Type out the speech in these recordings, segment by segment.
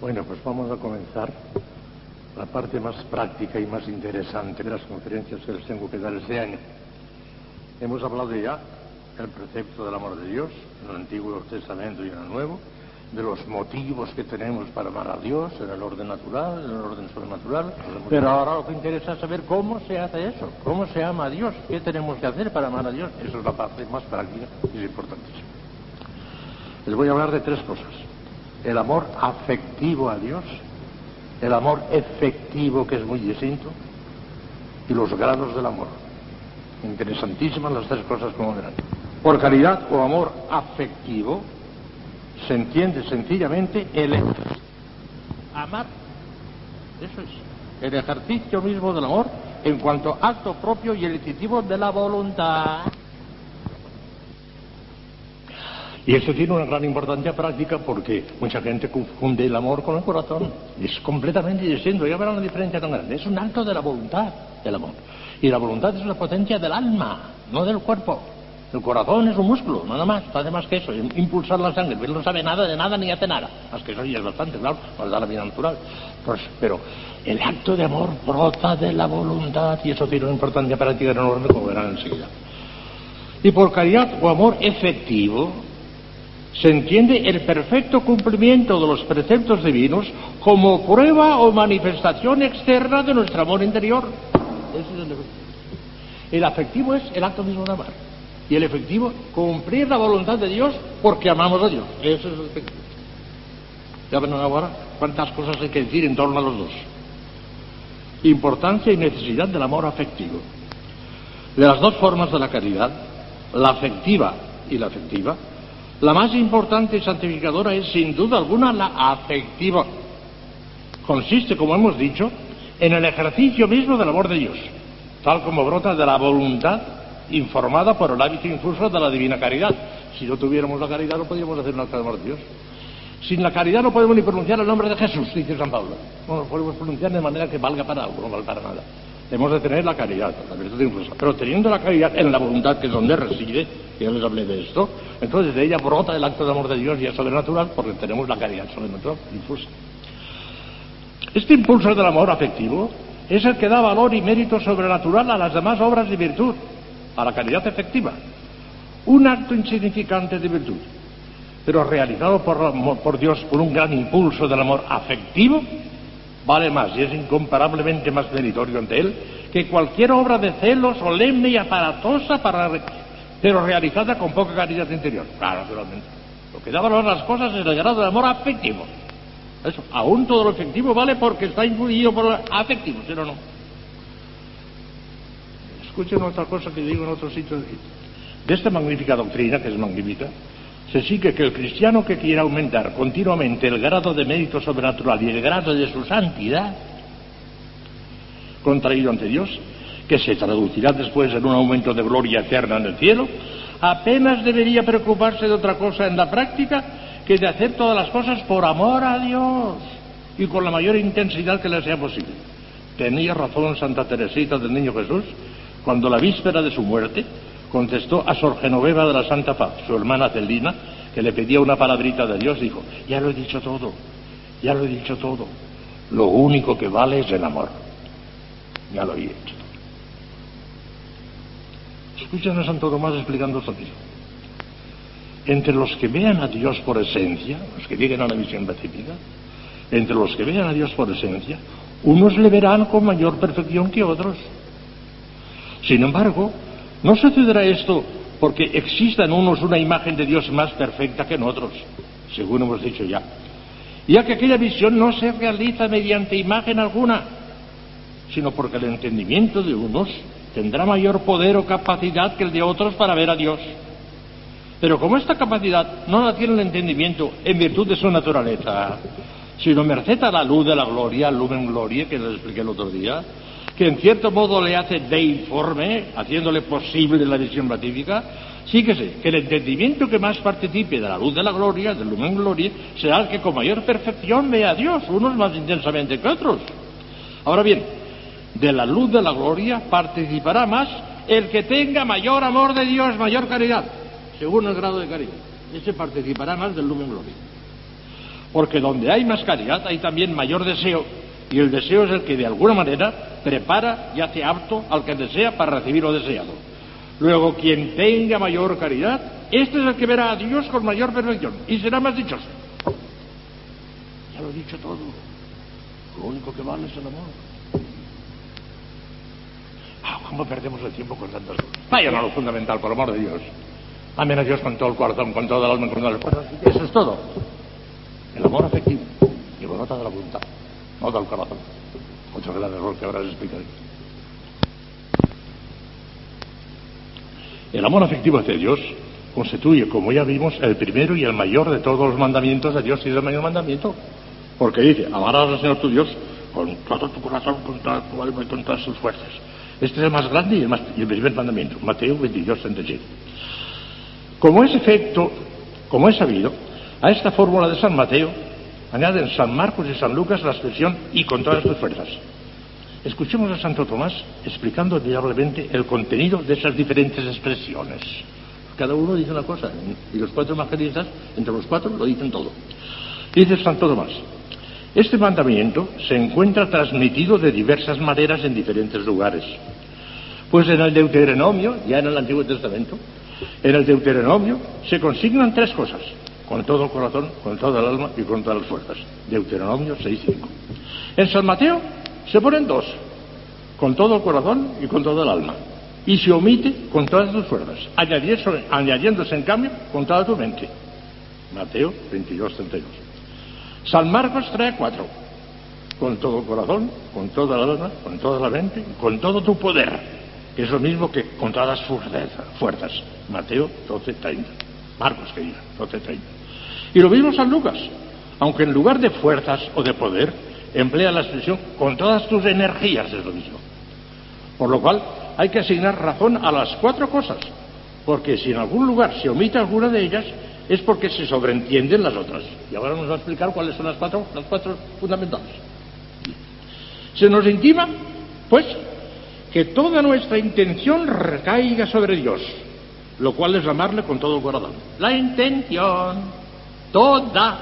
Bueno, pues vamos a comenzar la parte más práctica y más interesante de las conferencias que les tengo que dar este año. Hemos hablado ya del precepto del amor de Dios en el Antiguo Testamento y en el Nuevo, de los motivos que tenemos para amar a Dios en el orden natural, en el orden sobrenatural. Pero ahora lo que interesa es saber cómo se hace eso, cómo se ama a Dios, qué tenemos que hacer para amar a Dios. Esa es la parte más práctica y es importantísima. Les voy a hablar de tres cosas. El amor afectivo a Dios, el amor efectivo, que es muy distinto, y los grados del amor. Interesantísimas las tres cosas como verán. Por caridad o amor afectivo se entiende sencillamente el amar. Eso es. El ejercicio mismo del amor en cuanto acto propio y elecitivo de la voluntad. Y eso tiene una gran importancia práctica porque mucha gente confunde el amor con el corazón. Es completamente distinto. Ya verán la diferencia tan grande. Es un acto de la voluntad, el amor. Y la voluntad es la potencia del alma, no del cuerpo. El corazón es un músculo, nada más, no hace más que eso, impulsar la sangre. Él no sabe nada de nada ni hace nada. Más que eso ya es bastante, claro, nos da la vida natural. Pues, pero el acto de amor brota de la voluntad y eso tiene una importancia práctica enorme, como verán enseguida. Y por caridad o amor efectivo, se entiende el perfecto cumplimiento de los preceptos divinos como prueba o manifestación externa de nuestro amor interior. el, afectivo es el acto mismo de amar. Y el efectivo, cumplir la voluntad de Dios porque amamos a Dios. Eso es el efectivo. Ya ven ahora cuántas cosas hay que decir en torno a los dos. Importancia y necesidad del amor afectivo. De las dos formas de la caridad, la afectiva y la afectiva, la más importante y santificadora es sin duda alguna la afectiva. Consiste, como hemos dicho, en el ejercicio mismo del amor de Dios, tal como brota de la voluntad informada por el hábito infuso de la divina caridad. Si no tuviéramos la caridad no podríamos hacer un acto de amor de Dios. Sin la caridad no podemos ni pronunciar el nombre de Jesús, dice San Pablo. No lo podemos pronunciar de manera que valga para algo, no valga para nada. Hemos de tener la caridad, la virtud infusa. Pero teniendo la caridad en la voluntad, que es donde reside, ya les hablé de esto, entonces de ella brota el acto de amor de Dios y es sobrenatural porque tenemos la caridad sobrenatural infusa. Este impulso del amor afectivo es el que da valor y mérito sobrenatural a las demás obras de virtud, a la caridad efectiva. Un acto insignificante de virtud, pero realizado por, por Dios por un gran impulso del amor afectivo, vale más y es incomparablemente más meritorio ante él que cualquier obra de celo solemne y aparatosa para pero realizada con poca caridad interior. Claro, naturalmente. Lo que da valor a las cosas es el grado de amor afectivo. Eso, aún todo lo efectivo vale porque está influido por lo afectivo, si no, no. Escuchen otra cosa que digo en otro sitio. De esta magnífica doctrina, que es magnífica, se sigue que el cristiano que quiera aumentar continuamente el grado de mérito sobrenatural y el grado de su santidad, contraído ante Dios, que se traducirá después en un aumento de gloria eterna en el cielo, apenas debería preocuparse de otra cosa en la práctica que de hacer todas las cosas por amor a Dios y con la mayor intensidad que le sea posible. Tenía razón Santa Teresita del Niño Jesús cuando la víspera de su muerte contestó a Sor Genoveva de la Santa Paz, su hermana Celina, que le pedía una palabrita de Dios, dijo, ya lo he dicho todo, ya lo he dicho todo, lo único que vale es el amor. Ya lo he hecho. Escuchen a Santo Tomás explicando esto mismo. Entre los que vean a Dios por esencia, los que lleguen a la visión recibida, entre los que vean a Dios por esencia, unos le verán con mayor perfección que otros. Sin embargo, no sucederá esto porque exista en unos una imagen de Dios más perfecta que en otros, según hemos dicho ya, ya que aquella visión no se realiza mediante imagen alguna, sino porque el entendimiento de unos tendrá mayor poder o capacidad que el de otros para ver a Dios. Pero como esta capacidad no la tiene el entendimiento en virtud de su naturaleza, sino merced a la luz de la gloria, lumen gloria, que les expliqué el otro día, que en cierto modo le hace deiforme, haciéndole posible la visión beatífica, síguese que el entendimiento que más participe de la luz de la gloria, del lumen gloria, será el que con mayor perfección vea a Dios, unos más intensamente que otros. Ahora bien, de la luz de la gloria participará más el que tenga mayor amor de Dios, mayor caridad, según el grado de caridad. Ese participará más del lumen gloria. Porque donde hay más caridad hay también mayor deseo, y el deseo es el que de alguna manera prepara y hace apto al que desea para recibir lo deseado. Luego, quien tenga mayor caridad, este es el que verá a Dios con mayor perfección y será más dichoso. Ya lo he dicho todo. Lo único que vale es el amor. ¿Cómo perdemos el tiempo con tantas cosas? Vayan a lo fundamental, por amor de Dios. Amen a Dios con todo el corazón, con todo el alma, con todo el corazón. Eso es todo. El amor afectivo y brota de la voluntad, no del corazón. Otro gran error que ahora les explicaré. El amor afectivo hacia Dios constituye, como ya vimos, el primero y el mayor de todos los mandamientos de Dios y es el mayor mandamiento. Porque dice, amarás al Señor tu Dios con todo tu corazón, con toda tu alma y con todas sus fuerzas. Este es el más grande y el, más, y el primer mandamiento, Mateo 22, 37. Como es efecto, como es sabido, a esta fórmula de San Mateo añaden San Marcos y San Lucas la expresión y con todas tus fuerzas. Escuchemos a Santo Tomás explicando admirablemente el contenido de esas diferentes expresiones. Cada uno dice una cosa, y los cuatro evangelistas, entre los cuatro, lo dicen todo. Dice Santo Tomás, este mandamiento se encuentra transmitido de diversas maneras en diferentes lugares. Pues en el Deuteronomio, ya en el Antiguo Testamento, en el Deuteronomio se consignan tres cosas, con todo el corazón, con toda el alma y con todas las fuerzas. Deuteronomio 6.5. En San Mateo se ponen dos, con todo el corazón y con todo el alma. Y se omite con todas tus fuerzas, añadiéndose en cambio con toda tu mente. Mateo 22, 32. San Marcos trae cuatro, con todo el corazón, con toda el alma, con toda la mente, con todo tu poder, que es lo mismo que con todas fuerzas. Mateo 12, 30. Marcos, que diga, 12, 30. Y lo mismo San Lucas, aunque en lugar de fuerzas o de poder, emplea la expresión con todas tus energías, es lo mismo. Por lo cual hay que asignar razón a las cuatro cosas, porque si en algún lugar se omite alguna de ellas, es porque se sobreentienden las otras. Y ahora nos va a explicar cuáles son las cuatro, las cuatro fundamentales. Se nos intima, pues, que toda nuestra intención recaiga sobre Dios, lo cual es amarle con todo el corazón. La intención, toda,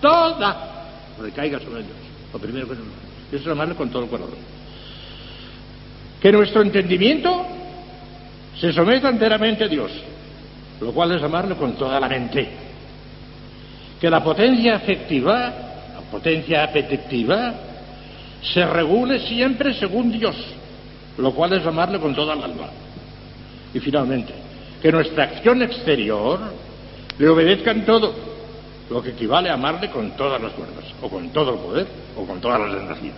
toda, recaiga sobre Dios. Lo primero que es amarle con todo el corazón. Que nuestro entendimiento se someta enteramente a Dios, lo cual es amarle con toda la mente. Que la potencia afectiva, la potencia apetitiva, se regule siempre según Dios, lo cual es amarle con toda el alma. Y finalmente, que nuestra acción exterior le obedezca en todo, lo que equivale a amarle con todas las fuerzas, o con todo el poder, o con todas las energías.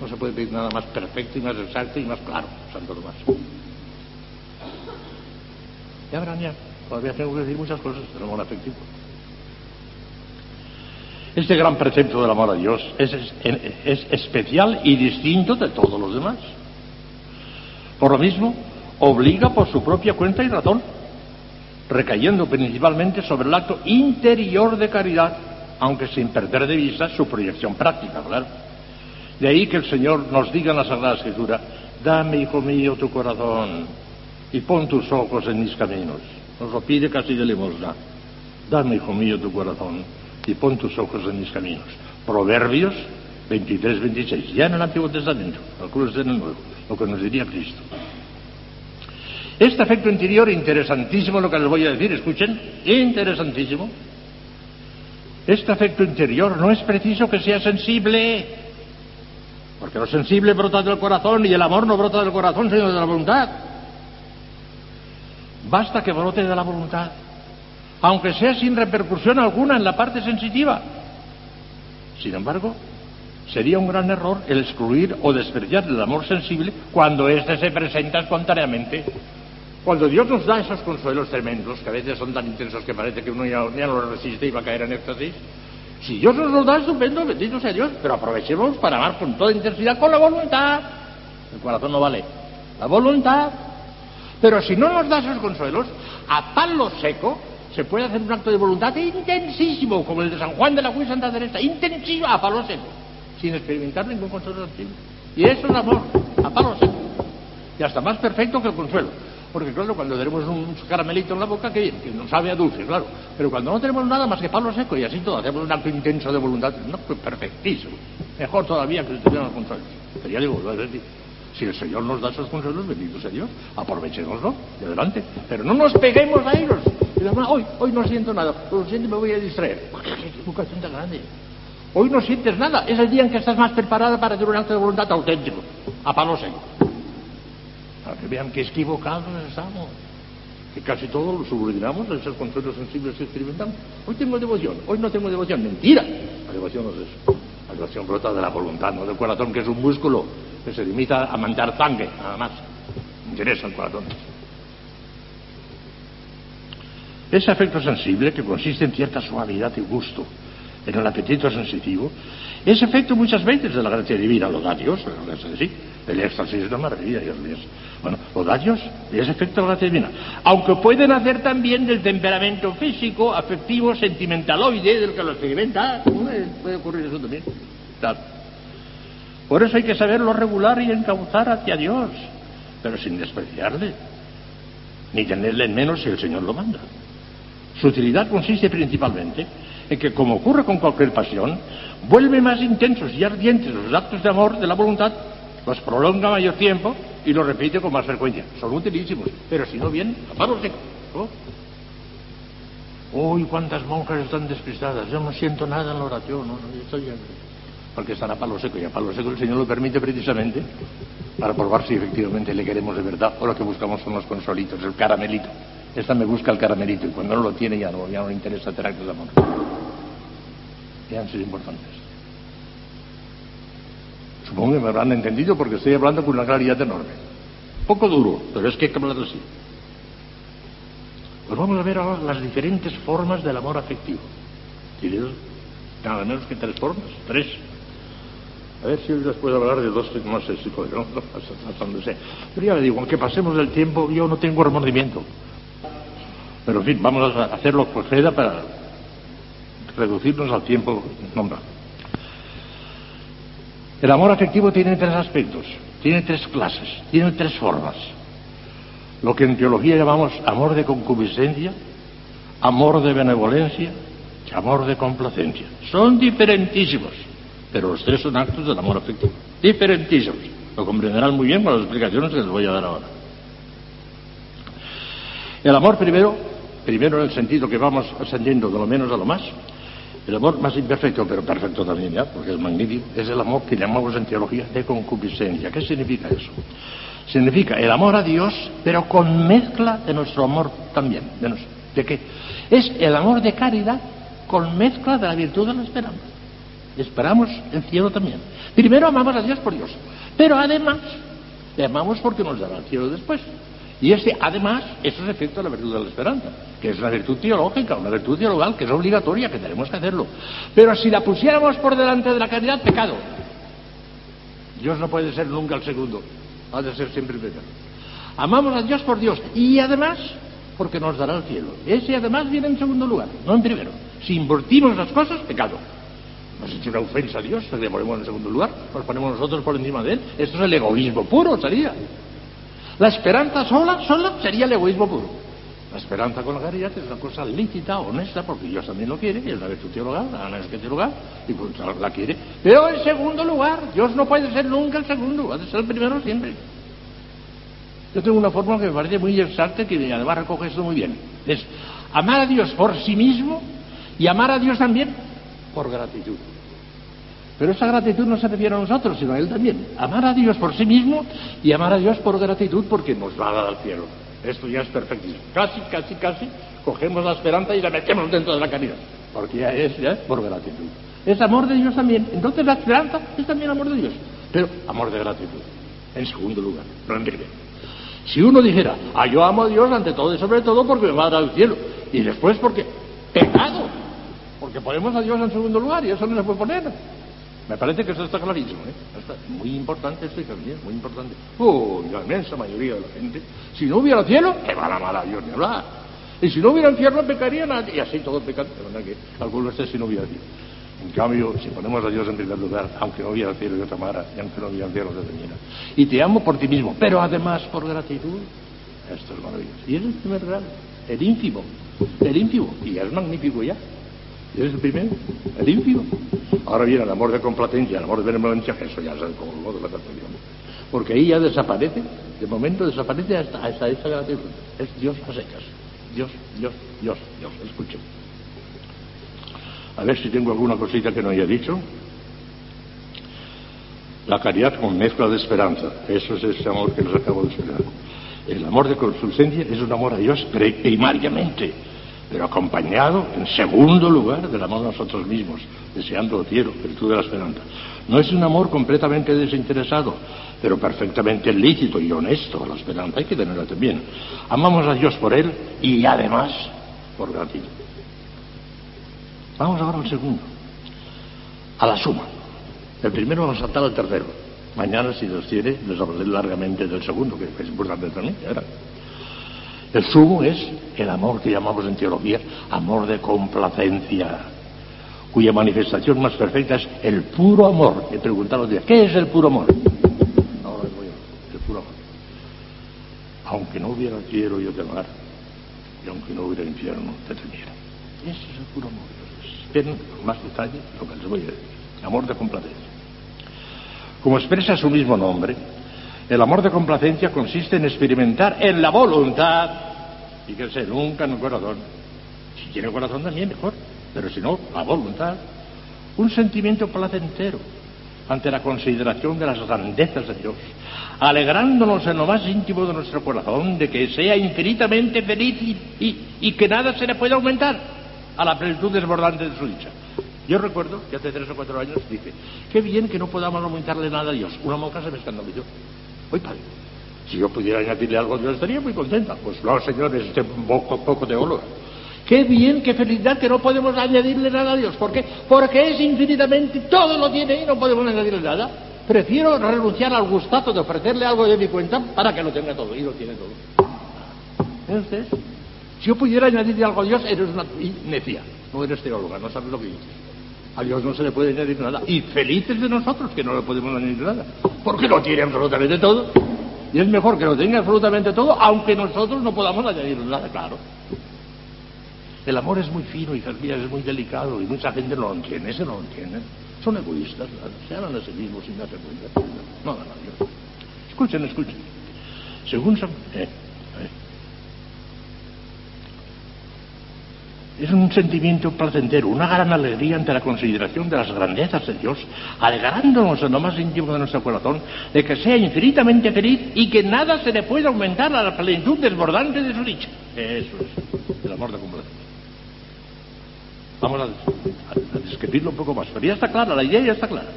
No se puede pedir nada más perfecto y más exacto y más claro, Santo Tomás. Ya verán todavía tengo que decir muchas cosas del amor afectivo. Este gran precepto del amor a Dios es, es, es especial y distinto de todos los demás. Por lo mismo, obliga por su propia cuenta y razón, recayendo principalmente sobre el acto interior de caridad, aunque sin perder de vista su proyección práctica, claro. De ahí que el Señor nos diga en la Sagrada Escritura, dame, hijo mío, tu corazón y pon tus ojos en mis caminos. Nos lo pide casi de limosna. Dame, hijo mío, tu corazón y pon tus ojos en mis caminos. Proverbios 23, 26, ya en el Antiguo Testamento, algunos en el Nuevo, lo que nos diría Cristo. Este afecto interior, interesantísimo lo que les voy a decir, escuchen, interesantísimo. Este afecto interior no es preciso que sea sensible, porque lo sensible brota del corazón y el amor no brota del corazón, sino de la voluntad. Basta que brote de la voluntad, aunque sea sin repercusión alguna en la parte sensitiva. Sin embargo, sería un gran error el excluir o despreciar el amor sensible cuando éste se presenta espontáneamente. Cuando Dios nos da esos consuelos tremendos, que a veces son tan intensos que parece que uno ya, no los resiste y va a caer en éxtasis, si Dios nos los da, estupendo, bendito sea Dios, pero aprovechemos para amar con toda intensidad, con la voluntad. El corazón no vale. La voluntad. Pero si no nos da esos consuelos, a palo seco se puede hacer un acto de voluntad intensísimo, como el de San Juan de la Cruz Santa Teresa, intensísimo, a palo seco, sin experimentar ningún consuelo antiguo. Y eso es amor, a palo seco. Y hasta más perfecto que el consuelo. Porque claro, cuando tenemos un caramelito en la boca, que, que nos sabe a dulce, claro. Pero cuando no tenemos nada más que palo seco y así todo, hacemos un acto intenso de voluntad, no, pues perfectísimo. Mejor todavía que si tuviéramos consuelos. Pero ya digo, es decir, si el Señor nos da esos consuelos, bendito sea Dios, aprovechémoslo y adelante. Pero no nos peguemos a ellos. Y hoy, hoy no siento nada, lo siento me voy a distraer. ¡Qué equivocación tan grande! Hoy no sientes nada, es el día en que estás más preparada para hacer un acto de voluntad auténtico, a palo seco. Para que vean que equivocados estamos. Que casi todos lo subordinamos a esos consuelos sensibles que experimentamos. Hoy tengo devoción, hoy no tengo devoción. Mentira. La devoción no es eso. La devoción brota de la voluntad, no del corazón, que es un músculo que se limita a mandar sangre, nada más. Interesa el corazón. Ese afecto sensible, que consiste en cierta suavidad y gusto, en el apetito sensitivo, es efecto muchas veces de la gracia divina, los datios, sí, el éxtasis es una maravilla, Dios mío. Bueno, los datios es efecto de la gracia divina. Aunque pueden hacer también del temperamento físico, afectivo, sentimentaloide, del que lo experimenta, puede ocurrir eso también. Claro. Por eso hay que saberlo regular y encauzar hacia Dios, pero sin despreciarle, ni tenerle en menos si el Señor lo manda. Su utilidad consiste principalmente en que, como ocurre con cualquier pasión, vuelve más intensos y ardientes los actos de amor de la voluntad, los prolonga mayor tiempo y los repite con más frecuencia. Son utilísimos, pero si no bien, a palo seco. Uy, cuántas monjas están despistadas. Yo no siento nada en la oración, no, no estoy porque están a palo seco y a palo seco el Señor lo permite precisamente para probar si efectivamente le queremos de verdad o lo que buscamos son los consolitos, el caramelito. Esta me busca el caramelito y cuando no lo tiene ya no, ya no le interesa actos de amor. Y han sido importantes. Supongo que me habrán entendido porque estoy hablando con una claridad enorme. Poco duro, pero es que hay que hablar así. Pues vamos a ver ahora las diferentes formas del amor afectivo. Nada menos que tres formas, tres. A ver si hoy les puedo hablar de dos, no sé si puedo, hasta donde sé. Pero ya le digo, aunque pasemos del tiempo, yo no tengo remordimiento. Pero en fin, vamos a hacerlo por queda para reducirnos al tiempo nombrado. El amor afectivo tiene tres aspectos, tiene tres clases, tiene tres formas. Lo que en teología llamamos amor de concupiscencia, amor de benevolencia y amor de complacencia. Son diferentísimos, pero los tres son actos del amor afectivo. Diferentísimos. Lo comprenderán muy bien con las explicaciones que les voy a dar ahora. El amor primero, primero en el sentido que vamos ascendiendo de lo menos a lo más, el amor más imperfecto, pero perfecto también ya, porque es magnífico, es el amor que llamamos en teología de concupiscencia. ¿Qué significa eso? Significa el amor a Dios, pero con mezcla de nuestro amor también. ¿De, ¿De qué? Es el amor de caridad con mezcla de la virtud de la esperanza. Esperamos el cielo también. Primero amamos a Dios por Dios, pero además le amamos porque nos dará el cielo después. Y ese, además, eso es efecto de la virtud de la esperanza, que es una virtud teológica, una virtud teologal que es obligatoria, que tenemos que hacerlo. Pero si la pusiéramos por delante de la caridad, pecado. Dios no puede ser nunca el segundo, ha de ser siempre el primero. Amamos a Dios por Dios y además porque nos dará el cielo. Ese además viene en segundo lugar, no en primero. Si invertimos las cosas, pecado. Nos hecho una ofensa a Dios, le ponemos en segundo lugar, nos ponemos nosotros por encima de Él. Esto es el egoísmo puro, sería. La esperanza sola, sola, sería el egoísmo puro. La esperanza con la caridad es una cosa lícita, honesta, porque Dios también lo quiere, y es la virtud teologal, la es que teologal, y pues la quiere. Pero en segundo lugar, Dios no puede ser nunca el segundo, ha de ser el primero siempre. Yo tengo una fórmula que me parece muy exacta, que además recoge esto muy bien. Es amar a Dios por sí mismo y amar a Dios también por gratitud. Pero esa gratitud no se refiere a nosotros, sino a Él también. Amar a Dios por sí mismo y amar a Dios por gratitud porque nos va a dar al cielo. Esto ya es perfectísimo. Casi, casi, casi cogemos la esperanza y la metemos dentro de la caridad. Porque ya es, ya por gratitud. Es amor de Dios también. Entonces la esperanza es también amor de Dios. Pero amor de gratitud. En segundo lugar, no en Si uno dijera, ah, yo amo a Dios ante todo y sobre todo porque me va a dar al cielo, y después porque pecado, porque ponemos a Dios en segundo lugar y eso no se puede poner. Me parece que eso está clarísimo, ¿eh? Está muy importante esto, también, muy importante. Uy, la inmensa mayoría de la gente, si no hubiera cielo, que van a amar a Dios ni hablar. Y si no hubiera infierno, pecarían a... Y así todo pecan, de verdad que algunos de si no hubiera cielo. En cambio, si ponemos a Dios en primer lugar, aunque no hubiera cielo yo te amara, y aunque no hubiera infierno te temiera. Y te amo por ti mismo, pero además por gratitud. Esto es maravilloso. Y es el primer grado, el ínfimo, el ínfimo. Y es magnífico ya. Y es el primero, el ínfimo. Ahora viene el amor de complacencia, el amor de benevolencia, que eso ya es el colmo de la perfección. Porque ahí ya desaparece, de momento desaparece hasta, hasta esa gratitud. Es Dios a secas. Dios, Dios, Dios, Dios. Escuchen. A ver si tengo alguna cosita que no haya dicho. La caridad con mezcla de esperanza. Eso es ese amor que les acabo de explicar. El amor de consulcencia es un amor a Dios primariamente, pero acompañado, en segundo lugar, del amor a nosotros mismos, deseando el cielo, virtud de la esperanza. No es un amor completamente desinteresado, pero perfectamente lícito y honesto a la esperanza. Hay que tenerla también. Amamos a Dios por Él y además por gratitud. Vamos ahora al segundo, a la suma. El primero vamos a saltar al tercero. Mañana, si Dios quiere, les hablaré largamente del segundo, que es importante también. ¿verdad? El sumo es el amor que llamamos en teología amor de complacencia, cuya manifestación más perfecta es el puro amor. He preguntado los días, ¿qué es el puro amor? Ahora voy a el puro amor. Aunque no hubiera cielo yo te amar, y aunque no hubiera infierno te temiera. Ese es el puro amor. Esperen con más detalle lo que les voy a decir. Amor de complacencia. Como expresa su mismo nombre, el amor de complacencia consiste en experimentar en la voluntad, fíjense, nunca en el corazón. Si tiene corazón también, mejor, pero si no, la voluntad, un sentimiento placentero ante la consideración de las grandezas de Dios, alegrándonos en lo más íntimo de nuestro corazón de que sea infinitamente feliz y, que nada se le pueda aumentar a la plenitud desbordante de su dicha. Yo recuerdo que hace tres o cuatro años dije, qué bien que no podamos aumentarle nada a Dios. Una monja se me escandalizó. Oye, padre, si yo pudiera añadirle algo Dios estaría muy contenta. Pues no, señores, este poco, poco teólogo. Qué bien, qué felicidad que no podemos añadirle nada a Dios. ¿Por qué? Porque es infinitamente, todo lo tiene y no podemos añadirle nada. Prefiero renunciar al gustazo de ofrecerle algo de mi cuenta para que lo tenga todo. Y lo tiene todo. Entonces, si yo pudiera añadirle algo a Dios, eres una necia. No eres teóloga, no sabes lo que dices. A Dios no se le puede añadir nada. Y felices de nosotros que no le podemos añadir nada. Porque lo tiene absolutamente todo. Y es mejor que lo tenga absolutamente todo, aunque nosotros no podamos añadirle nada, claro. El amor es muy fino, y es muy delicado, y mucha gente no lo entiende, ese no lo entiende. Son egoístas, se aman a sí mismos sin darse cuenta. No, no, no. Escuchen, escuchen. Según San... Eh, Es un sentimiento placentero, una gran alegría ante la consideración de las grandezas de Dios, alegrándonos en lo más íntimo de nuestro corazón de que sea infinitamente feliz y que nada se le pueda aumentar a la plenitud desbordante de su dicha. Eso es el amor de complacencia. Vamos a, a, a describirlo un poco más, pero ya está clara, la idea ya está clara.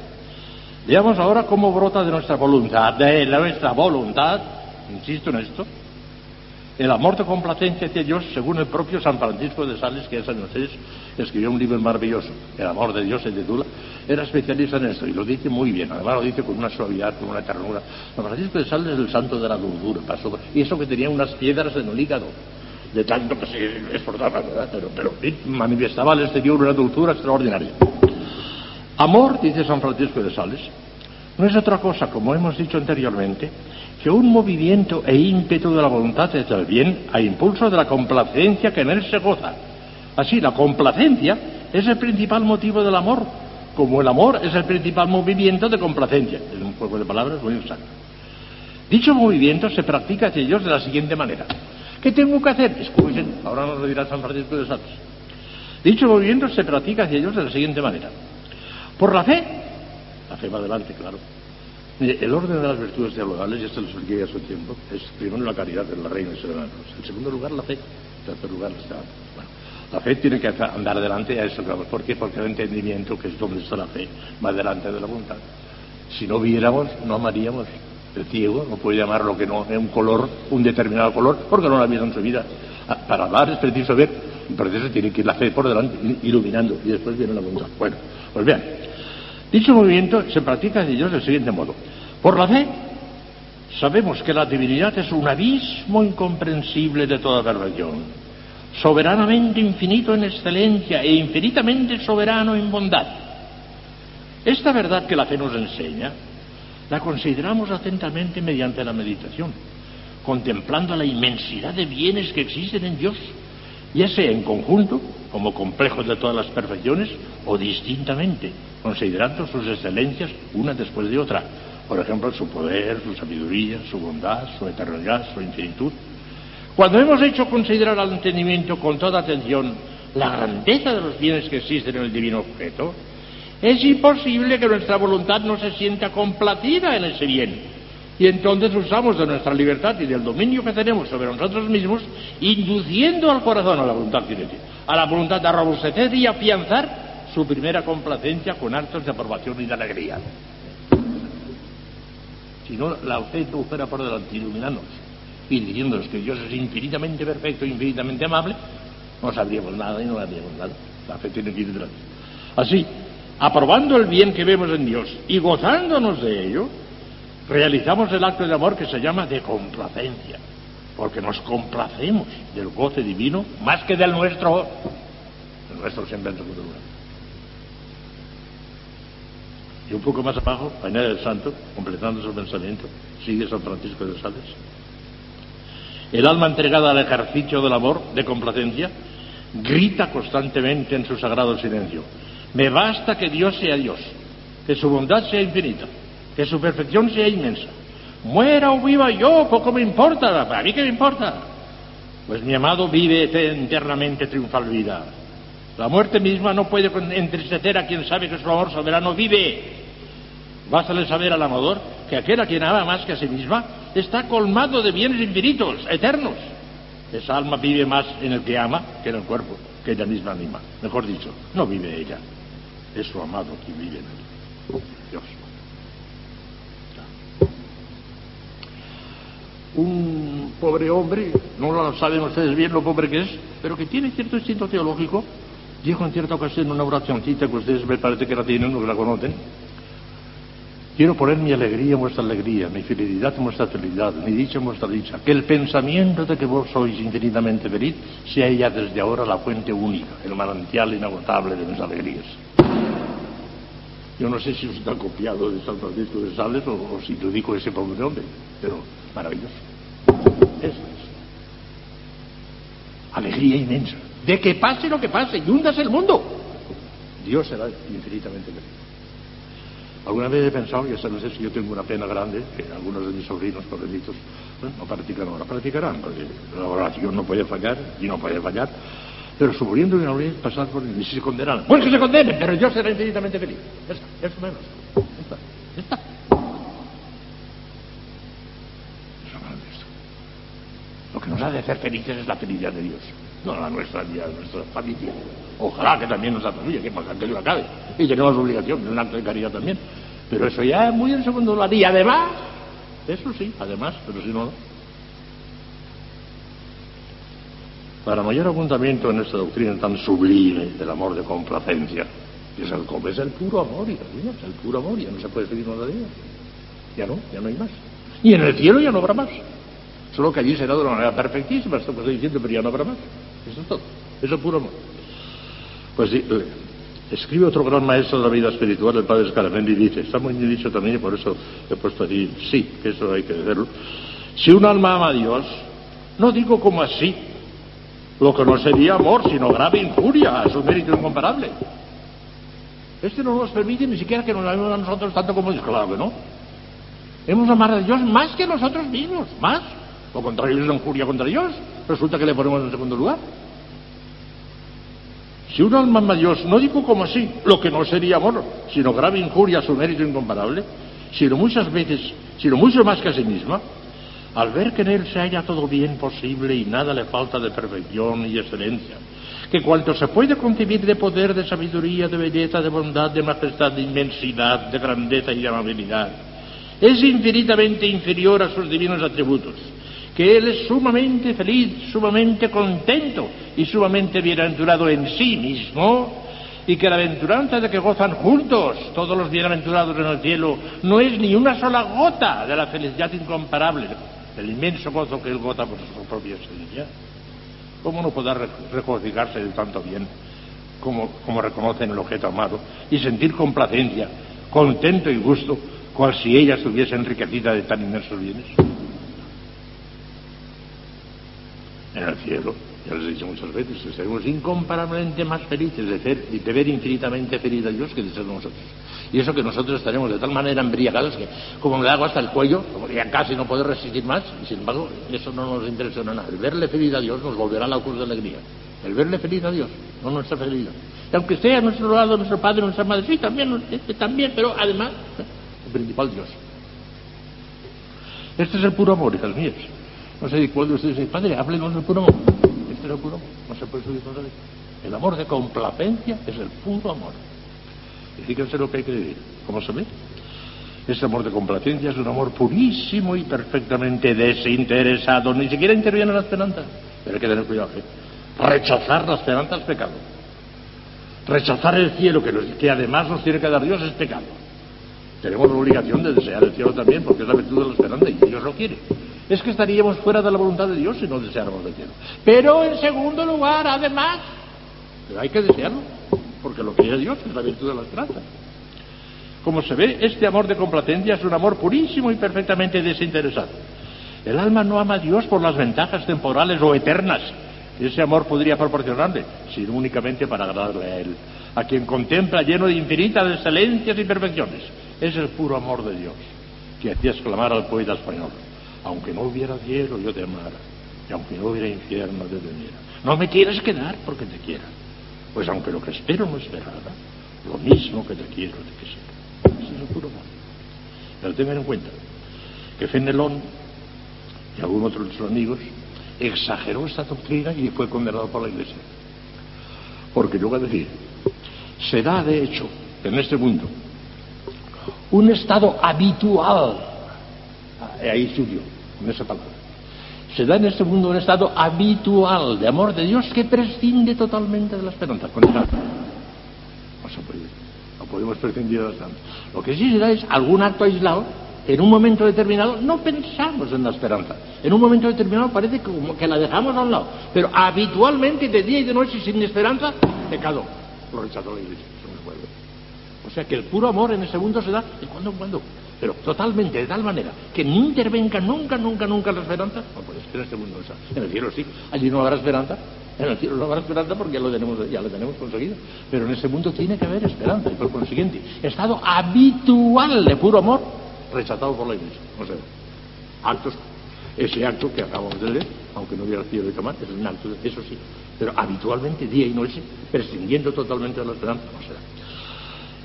Veamos ahora cómo brota de nuestra voluntad, de nuestra voluntad, insisto en esto, el amor de complacencia hacia Dios, según el propio San Francisco de Sales, que es años es, escribió un libro maravilloso, El amor de Dios se titula, era especialista en esto y lo dice muy bien, además lo dice con una suavidad, con una ternura. San Francisco de Sales es el santo de la dulzura, pasó, y eso que tenía unas piedras en el hígado, de tanto que se esforzaba, ¿verdad? Pero, pero manifestaba al exterior una dulzura extraordinaria. Amor, dice San Francisco de Sales, no es otra cosa, como hemos dicho anteriormente, que un movimiento e ímpetu de la voluntad hacia el bien a impulso de la complacencia que en él se goza. Así, la complacencia es el principal motivo del amor, como el amor es el principal movimiento de complacencia. Es un juego de palabras muy exacto. Dicho movimiento se practica hacia ellos de la siguiente manera. ¿Qué tengo que hacer? Escuchen, ahora nos lo dirá San Francisco de Sales. Dicho movimiento se practica hacia ellos de la siguiente manera. Por la fe, la fe va adelante, claro. El orden de las virtudes teologales, y esto lo expliqué hace un tiempo, es primero la caridad de la reina y hermanos. En segundo lugar, la fe. En tercer lugar, está. Bueno, la fe tiene que andar delante a eso. ¿Por qué? Porque el entendimiento, que es donde está la fe, va delante de la voluntad. Si no viéramos, no amaríamos. El ciego no puede llamar lo que no es un color, un determinado color, porque no lo ha visto en su vida. Ah, para hablar es preciso ver, por eso tiene que ir la fe por delante, iluminando, y después viene la voluntad. Bueno, pues bien, dicho movimiento se practica en ellos del siguiente modo. Por la fe, sabemos que la divinidad es un abismo incomprensible de toda perfección, soberanamente infinito en excelencia e infinitamente soberano en bondad. Esta verdad que la fe nos enseña la consideramos atentamente mediante la meditación, contemplando la inmensidad de bienes que existen en Dios, ya sea en conjunto, como complejos de todas las perfecciones, o distintamente, considerando sus excelencias una después de otra. Por ejemplo, su poder, su sabiduría, su bondad, su eternidad, su infinitud. Cuando hemos hecho considerar al entendimiento con toda atención la grandeza de los bienes que existen en el divino objeto, es imposible que nuestra voluntad no se sienta complacida en ese bien. Y entonces usamos de nuestra libertad y del dominio que tenemos sobre nosotros mismos, induciendo al corazón a la voluntad a la voluntad de robustecer y afianzar su primera complacencia con actos de aprobación y de alegría. Si no, la fe no fuera por delante iluminándonos y diciéndonos que Dios es infinitamente perfecto, infinitamente amable, no sabríamos nada y no haríamos nada. La fe tiene que ir detrás. Así, aprobando el bien que vemos en Dios y gozándonos de ello, realizamos el acto de amor que se llama de complacencia, porque nos complacemos del goce divino más que del nuestro, el nuestro siempre en Y un poco más abajo, añade el santo, completando su pensamiento, sigue San Francisco de Sales. El alma entregada al ejercicio del amor, de complacencia, grita constantemente en su sagrado silencio. Me basta que Dios sea Dios, que su bondad sea infinita, que su perfección sea inmensa. Muera o viva yo, poco me importa, ¿a mí qué me importa? Pues mi amado vive eternamente triunfal vida. La muerte misma no puede entristecer a quien sabe que su amor soberano vive. Bástale saber al amador que aquel a quien ama más que a sí misma está colmado de bienes infinitos, eternos. Esa alma vive más en el que ama que en el cuerpo, que ella misma anima. Mejor dicho, no vive ella, es su amado quien vive en él. Dios. Un pobre hombre, no lo saben ustedes bien lo pobre que es, pero que tiene cierto instinto teológico, dijo en cierta ocasión una oracióncita que ustedes me parece que la tienen o que la conocen. Quiero poner mi alegría en vuestra alegría, mi fidelidad en vuestra fidelidad, mi dicha en vuestra dicha. Que el pensamiento de que vos sois infinitamente feliz sea ya desde ahora la fuente única, el manantial inagotable de mis alegrías. Yo no sé si usted ha copiado de San Francisco de Sales o, si lo digo ese pobre hombre, pero maravilloso. Eso es. Alegría inmensa. De que pase lo que pase y hundas el mundo. Dios será infinitamente feliz. Alguna vez he pensado, ya sabes si yo tengo una pena grande, que algunos de mis sobrinos pobrecitos no practican ahora, practicarán, porque la oración no puede fallar y no puede fallar, pero suponiendo que no a pasar por y si se condenan, pues que se condenen, pero yo seré infinitamente feliz. Ya está, menos. Ya está, ya está. Lo que nos de hacer felices es la felicidad de Dios, no la nuestra ni la nuestra familia. Ojalá que también nos familia, que más que lo acabe. Y tenemos obligación, un acto de caridad también. Pero eso ya es muy en segundo lugar. Y además, eso sí, además, pero si no. Para mayor apuntamiento en esta doctrina tan sublime del amor de complacencia, es el, es el puro amor, y es el puro amor, ya no se puede pedir nada de ella. Ya no, ya no hay más. Y en el cielo ya no habrá más. Solo que allí será de una manera perfectísima, esto que estoy diciendo, pero ya no habrá más. Eso es todo. Eso es puro amor. Pues escribe otro gran maestro de la vida espiritual, el padre Scaramendi, y dice, está muy bien dicho también, y por eso he puesto allí, sí, que eso hay que decirlo. Si un alma ama a Dios, no digo como así, lo que no sería amor, sino grave injuria a su mérito incomparable. Este no nos permite ni siquiera que nos amemos a nosotros tanto como que no. Hemos amado a Dios más que nosotros mismos, más. Lo contrario es la injuria contra Dios. Resulta que le ponemos en segundo lugar. Si un alma a Dios, no digo como así, lo que no sería amor, sino grave injuria a su mérito incomparable, sino muchas veces, sino mucho más que a sí misma, al ver que en él se halla todo bien posible y nada le falta de perfección y excelencia, que cuanto se puede concebir de poder, de sabiduría, de belleza, de bondad, de majestad, de inmensidad, de grandeza y de amabilidad, es infinitamente inferior a sus divinos atributos, que Él es sumamente feliz, sumamente contento y sumamente bienaventurado en sí mismo, y que la aventuranza de que gozan juntos todos los bienaventurados en el cielo no es ni una sola gota de la felicidad incomparable, del inmenso gozo que Él goza por su propia esencia. ¿Cómo no podrá regocijarse de tanto bien como, como reconoce en el objeto amado y sentir complacencia, contento y gusto, cual si ella estuviese enriquecida de tan inmensos bienes? En el cielo ya les he dicho muchas veces, seremos incomparablemente más felices de, ser, de ver infinitamente feliz a Dios que de ser nosotros. Y eso que nosotros estaremos de tal manera embriagados que, como me hago hasta el cuello, ya casi no puedo resistir más, y sin embargo, eso no nos interesa nada. El verle feliz a Dios nos volverá la cruz de alegría. El verle feliz a Dios, no nuestra felicidad. Y aunque sea nuestro lado, nuestro padre, nuestra madre, sí, también, este, también, pero además, el principal Dios. Este es el puro amor, hijas mías. No sé cuándo ustedes dicen, padre, háblenos del puro amor el puro. No se puede subir El amor de complacencia es el puro amor. Y fíjense lo que hay que decir. ¿Cómo se ve? Ese amor de complacencia es un amor purísimo y perfectamente desinteresado. Ni siquiera interviene en la esperanza. Pero hay que tener cuidado. ¿eh? Rechazar la esperanza es pecado. Rechazar el cielo, que, que además nos tiene que dar Dios, es pecado. Tenemos la obligación de desear el cielo también, porque es la virtud de la esperanza y Dios lo quiere es que estaríamos fuera de la voluntad de Dios si no deseáramos el cielo. Pero en segundo lugar, además, hay que desearlo, porque lo que es Dios es la virtud de la esperanza. Como se ve, este amor de complacencia es un amor purísimo y perfectamente desinteresado. El alma no ama a Dios por las ventajas temporales o eternas que ese amor podría proporcionarle, sino únicamente para agradarle a Él, a quien contempla lleno de infinitas excelencias y perfecciones. Es el puro amor de Dios que hacía exclamar al poeta español aunque no hubiera cielo, yo te amara. Y aunque no hubiera infierno, te temiera. No me quieres quedar porque te quiera. Pues aunque lo que espero no esperara, lo mismo que te quiero te quisiera. Ese es el puro amor. Pero tengan en cuenta que Fenelón y algún otro de sus amigos exageró esta doctrina y fue condenado por la Iglesia. Porque yo voy a decir, se da de hecho en este mundo un estado habitual, ahí subió, en esa palabra. Se da en este mundo un estado habitual de amor de Dios que prescinde totalmente de la esperanza. Con No se. No podemos prescindir de la esperanza. Lo que sí se da es algún acto aislado en un momento determinado no pensamos en la esperanza. En un momento determinado parece que, como que la dejamos a un lado. Pero habitualmente, de día y de noche, sin esperanza, pecado. Lo rechazó la iglesia. O sea que el puro amor en ese mundo se da de cuando en cuando pero totalmente, de tal manera que no intervenga nunca, nunca, nunca la esperanza. No, pues en este mundo En el cielo sí, allí no habrá esperanza. En el cielo no habrá esperanza porque ya lo tenemos, ya lo tenemos conseguido. Pero en ese mundo tiene que haber esperanza y por consiguiente, estado habitual de puro amor rechazado por la Iglesia. O sea, actos, ese acto que acabamos de leer, aunque no hubiera cielo de tomar, es un acto, eso sí. Pero habitualmente, día y noche, prescindiendo totalmente de la esperanza, no será.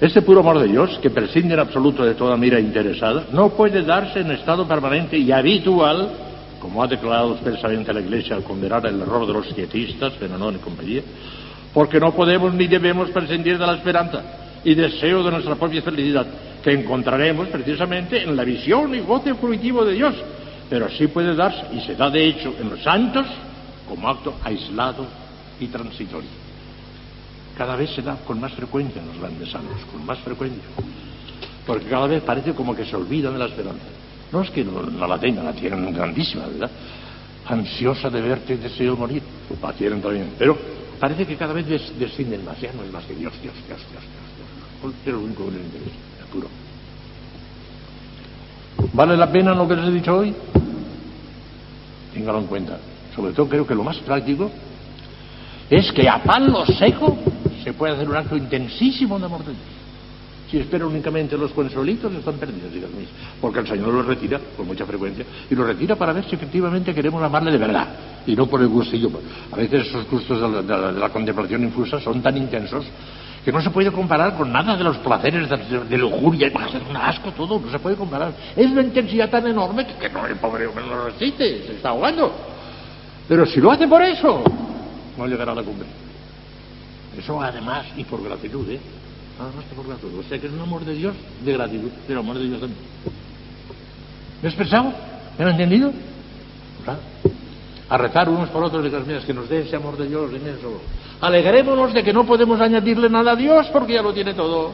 Ese puro amor de Dios, que prescinde en absoluto de toda mira interesada, no puede darse en estado permanente y habitual, como ha declarado expresamente la Iglesia al condenar el error de los quietistas, Fenanón y compañía, porque no podemos ni debemos prescindir de la esperanza y deseo de nuestra propia felicidad, que encontraremos precisamente en la visión y goce fruitivo de Dios, pero sí puede darse, y se da de hecho en los santos, como acto aislado y transitorio cada vez se da con más frecuencia en los grandes santos, con más frecuencia. Porque cada vez parece como que se olvidan de la esperanza. No es que no, la tengan, la tienen grandísima, ¿verdad? Ansiosa de verte y deseo morir, la tienen también. Pero parece que cada vez descienden más, ya no es más que Dios, Dios, Dios, Dios, Dios. Dios. lo único que les interesa, puro. ¿Vale la pena lo que les he dicho hoy? Téngalo en cuenta. Sobre todo creo que lo más práctico es que a palo seco se puede hacer un acto intensísimo de amor de Dios. Si espera únicamente los consuelitos, están perdidos, díganme. Porque el Señor los retira con mucha frecuencia y los retira para ver si efectivamente queremos amarle de verdad y no por el gustillo. A veces esos gustos de la, contemplación infusa son tan intensos que no se puede comparar con nada de los placeres de, lujuria, es un asco todo, no se puede comparar. Es una intensidad tan enorme que, no, el pobre hombre no resiste, se está ahogando. Pero si lo hace por eso, no llegará a la cumbre. Eso además y por gratitud, ¿eh? Nada más que por gratitud. O sea que es un amor de Dios de gratitud, pero amor de Dios también. ¿Me he expresado? ¿Me han entendido? Claro. A rezar unos por otros de las que nos dé ese amor de Dios inmenso. Alegrémonos de que no podemos añadirle nada a Dios porque ya lo tiene todo.